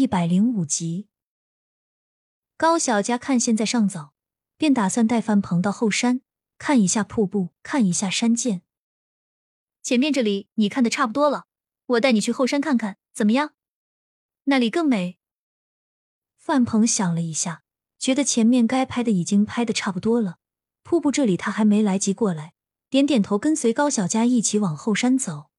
一百零五集，高小佳看现在尚早，便打算带范鹏到后山看一下瀑布，看一下山涧。前面这里你看的差不多了，我带你去后山看看，怎么样？那里更美。范鹏想了一下，觉得前面该拍的已经拍的差不多了，瀑布这里他还没来及过来，点点头，跟随高小佳一起往后山走。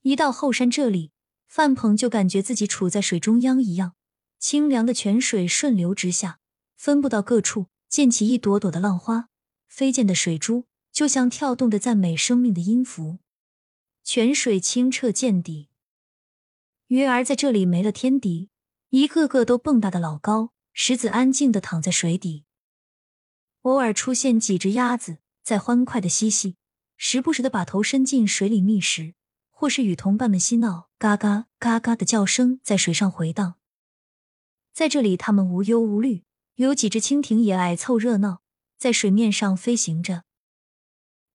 一到后山这里，范鹏就感觉自己处在水中央一样，清凉的泉水顺流直下，分布到各处，溅起一朵朵的浪花，飞溅的水珠。就像跳动的赞美生命的音符，泉水清澈见底。鱼儿在这里没了天敌，一个个都蹦跶的老高。石子安静的躺在水底，偶尔出现几只鸭子在欢快的嬉戏，时不时的把头伸进水里觅食，或是与同伴们嬉闹，嘎嘎嘎嘎的叫声在水上回荡。在这里，他们无忧无虑。有几只蜻蜓也爱凑热闹，在水面上飞行着。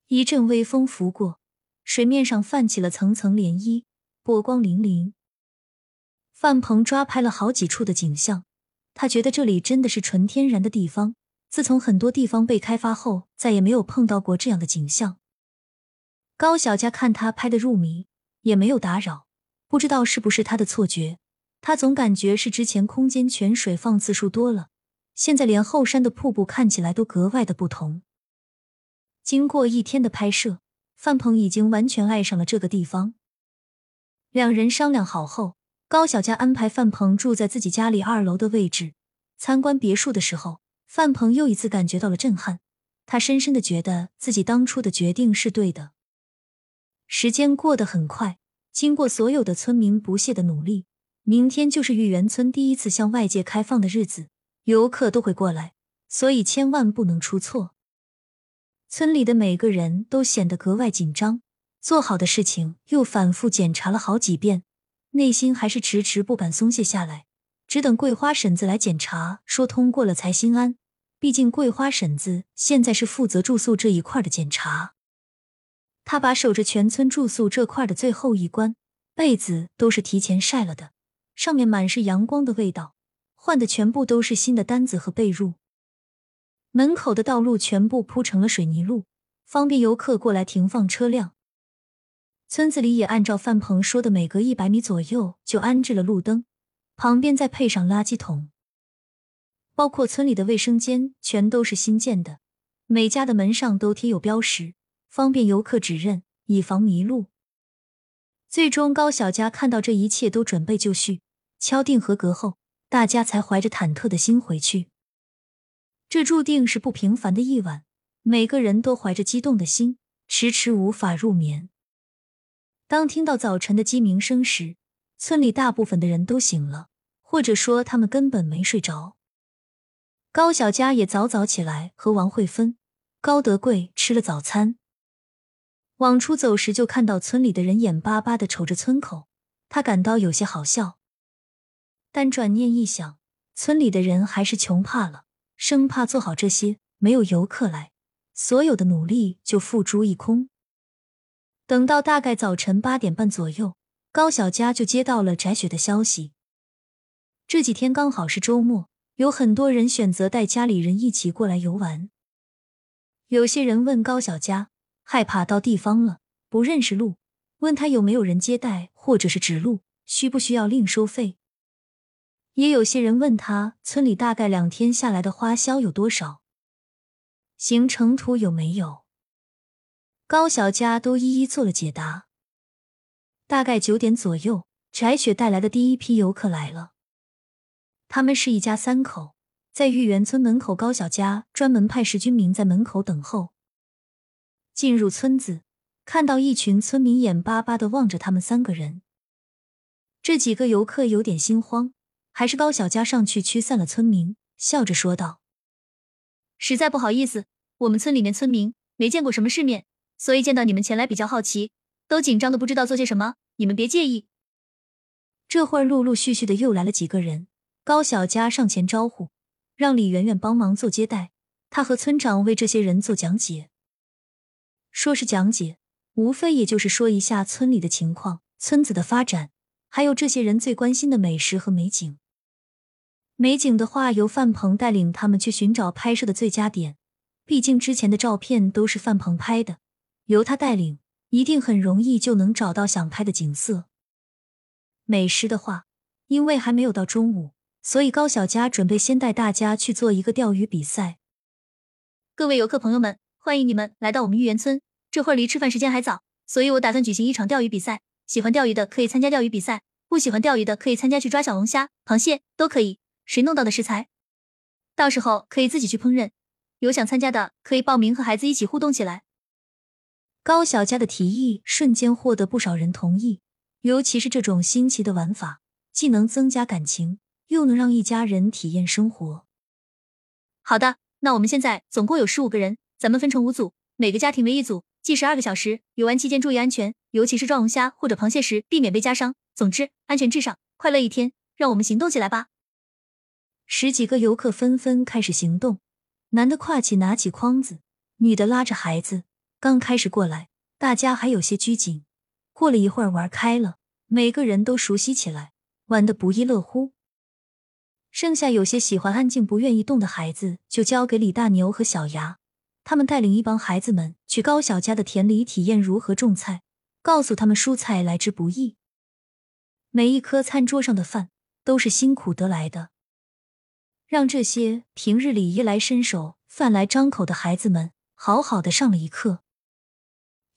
一阵微风拂过，水面上泛起了层层涟漪，波光粼粼。范鹏抓拍了好几处的景象，他觉得这里真的是纯天然的地方。自从很多地方被开发后，再也没有碰到过这样的景象。高小佳看他拍的入迷，也没有打扰。不知道是不是他的错觉，他总感觉是之前空间泉水放次数多了，现在连后山的瀑布看起来都格外的不同。经过一天的拍摄，范鹏已经完全爱上了这个地方。两人商量好后，高小佳安排范鹏住在自己家里二楼的位置。参观别墅的时候，范鹏又一次感觉到了震撼。他深深的觉得自己当初的决定是对的。时间过得很快，经过所有的村民不懈的努力，明天就是玉园村第一次向外界开放的日子，游客都会过来，所以千万不能出错。村里的每个人都显得格外紧张，做好的事情又反复检查了好几遍，内心还是迟迟不敢松懈下来，只等桂花婶子来检查，说通过了才心安。毕竟桂花婶子现在是负责住宿这一块的检查，他把守着全村住宿这块的最后一关，被子都是提前晒了的，上面满是阳光的味道，换的全部都是新的单子和被褥。门口的道路全部铺成了水泥路，方便游客过来停放车辆。村子里也按照范鹏说的，每隔一百米左右就安置了路灯，旁边再配上垃圾桶。包括村里的卫生间全都是新建的，每家的门上都贴有标识，方便游客指认，以防迷路。最终，高小佳看到这一切都准备就绪，敲定合格后，大家才怀着忐忑的心回去。这注定是不平凡的一晚，每个人都怀着激动的心，迟迟无法入眠。当听到早晨的鸡鸣声时，村里大部分的人都醒了，或者说他们根本没睡着。高小佳也早早起来，和王慧芬、高德贵吃了早餐。往出走时，就看到村里的人眼巴巴的瞅着村口，他感到有些好笑，但转念一想，村里的人还是穷怕了。生怕做好这些没有游客来，所有的努力就付诸一空。等到大概早晨八点半左右，高小佳就接到了翟雪的消息。这几天刚好是周末，有很多人选择带家里人一起过来游玩。有些人问高小佳，害怕到地方了不认识路，问他有没有人接待或者是指路，需不需要另收费。也有些人问他，村里大概两天下来的花销有多少，行程图有没有？高小佳都一一做了解答。大概九点左右，翟雪带来的第一批游客来了。他们是一家三口，在玉园村门口，高小佳专门派十军民在门口等候。进入村子，看到一群村民眼巴巴的望着他们三个人，这几个游客有点心慌。还是高小佳上去驱散了村民，笑着说道：“实在不好意思，我们村里面村民没见过什么世面，所以见到你们前来比较好奇，都紧张的不知道做些什么，你们别介意。”这会儿陆陆续续的又来了几个人，高小佳上前招呼，让李媛媛帮忙做接待，他和村长为这些人做讲解。说是讲解，无非也就是说一下村里的情况、村子的发展。还有这些人最关心的美食和美景。美景的话，由范鹏带领他们去寻找拍摄的最佳点。毕竟之前的照片都是范鹏拍的，由他带领，一定很容易就能找到想拍的景色。美食的话，因为还没有到中午，所以高小佳准备先带大家去做一个钓鱼比赛。各位游客朋友们，欢迎你们来到我们玉园村。这会儿离吃饭时间还早，所以我打算举行一场钓鱼比赛。喜欢钓鱼的可以参加钓鱼比赛，不喜欢钓鱼的可以参加去抓小龙虾、螃蟹都可以。谁弄到的食材，到时候可以自己去烹饪。有想参加的可以报名和孩子一起互动起来。高小佳的提议瞬间获得不少人同意，尤其是这种新奇的玩法，既能增加感情，又能让一家人体验生活。好的，那我们现在总共有十五个人，咱们分成五组，每个家庭为一组，计时二个小时。游玩期间注意安全，尤其是抓龙虾或者螃蟹时，避免被夹伤。总之，安全至上，快乐一天。让我们行动起来吧！十几个游客纷纷开始行动，男的挎起拿起筐子，女的拉着孩子。刚开始过来，大家还有些拘谨。过了一会儿，玩开了，每个人都熟悉起来，玩得不亦乐乎。剩下有些喜欢安静、不愿意动的孩子，就交给李大牛和小牙。他们带领一帮孩子们去高小家的田里体验如何种菜，告诉他们蔬菜来之不易，每一颗餐桌上的饭都是辛苦得来的。让这些平日里衣来伸手、饭来张口的孩子们好好的上了一课。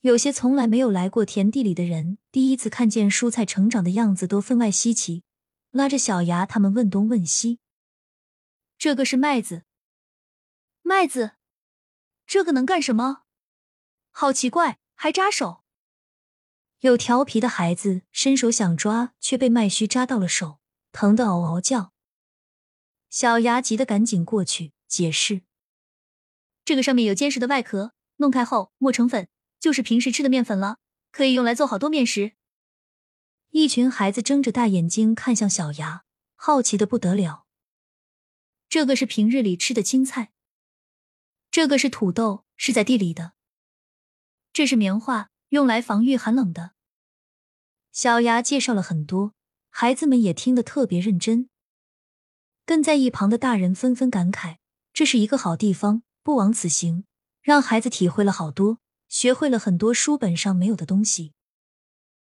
有些从来没有来过田地里的人，第一次看见蔬菜成长的样子，都分外稀奇，拉着小牙他们问东问西。这个是麦子，麦子，这个能干什么？好奇怪，还扎手。有调皮的孩子伸手想抓，却被麦须扎到了手，疼得嗷嗷叫。小牙急得赶紧过去解释：“这个上面有坚实的外壳，弄开后磨成粉，就是平时吃的面粉了，可以用来做好多面食。”一群孩子睁着大眼睛看向小牙，好奇的不得了。这个是平日里吃的青菜，这个是土豆，是在地里的。这是棉花，用来防御寒冷的。小牙介绍了很多，孩子们也听得特别认真。跟在一旁的大人纷纷感慨：“这是一个好地方，不枉此行。”让孩子体会了好多，学会了很多书本上没有的东西。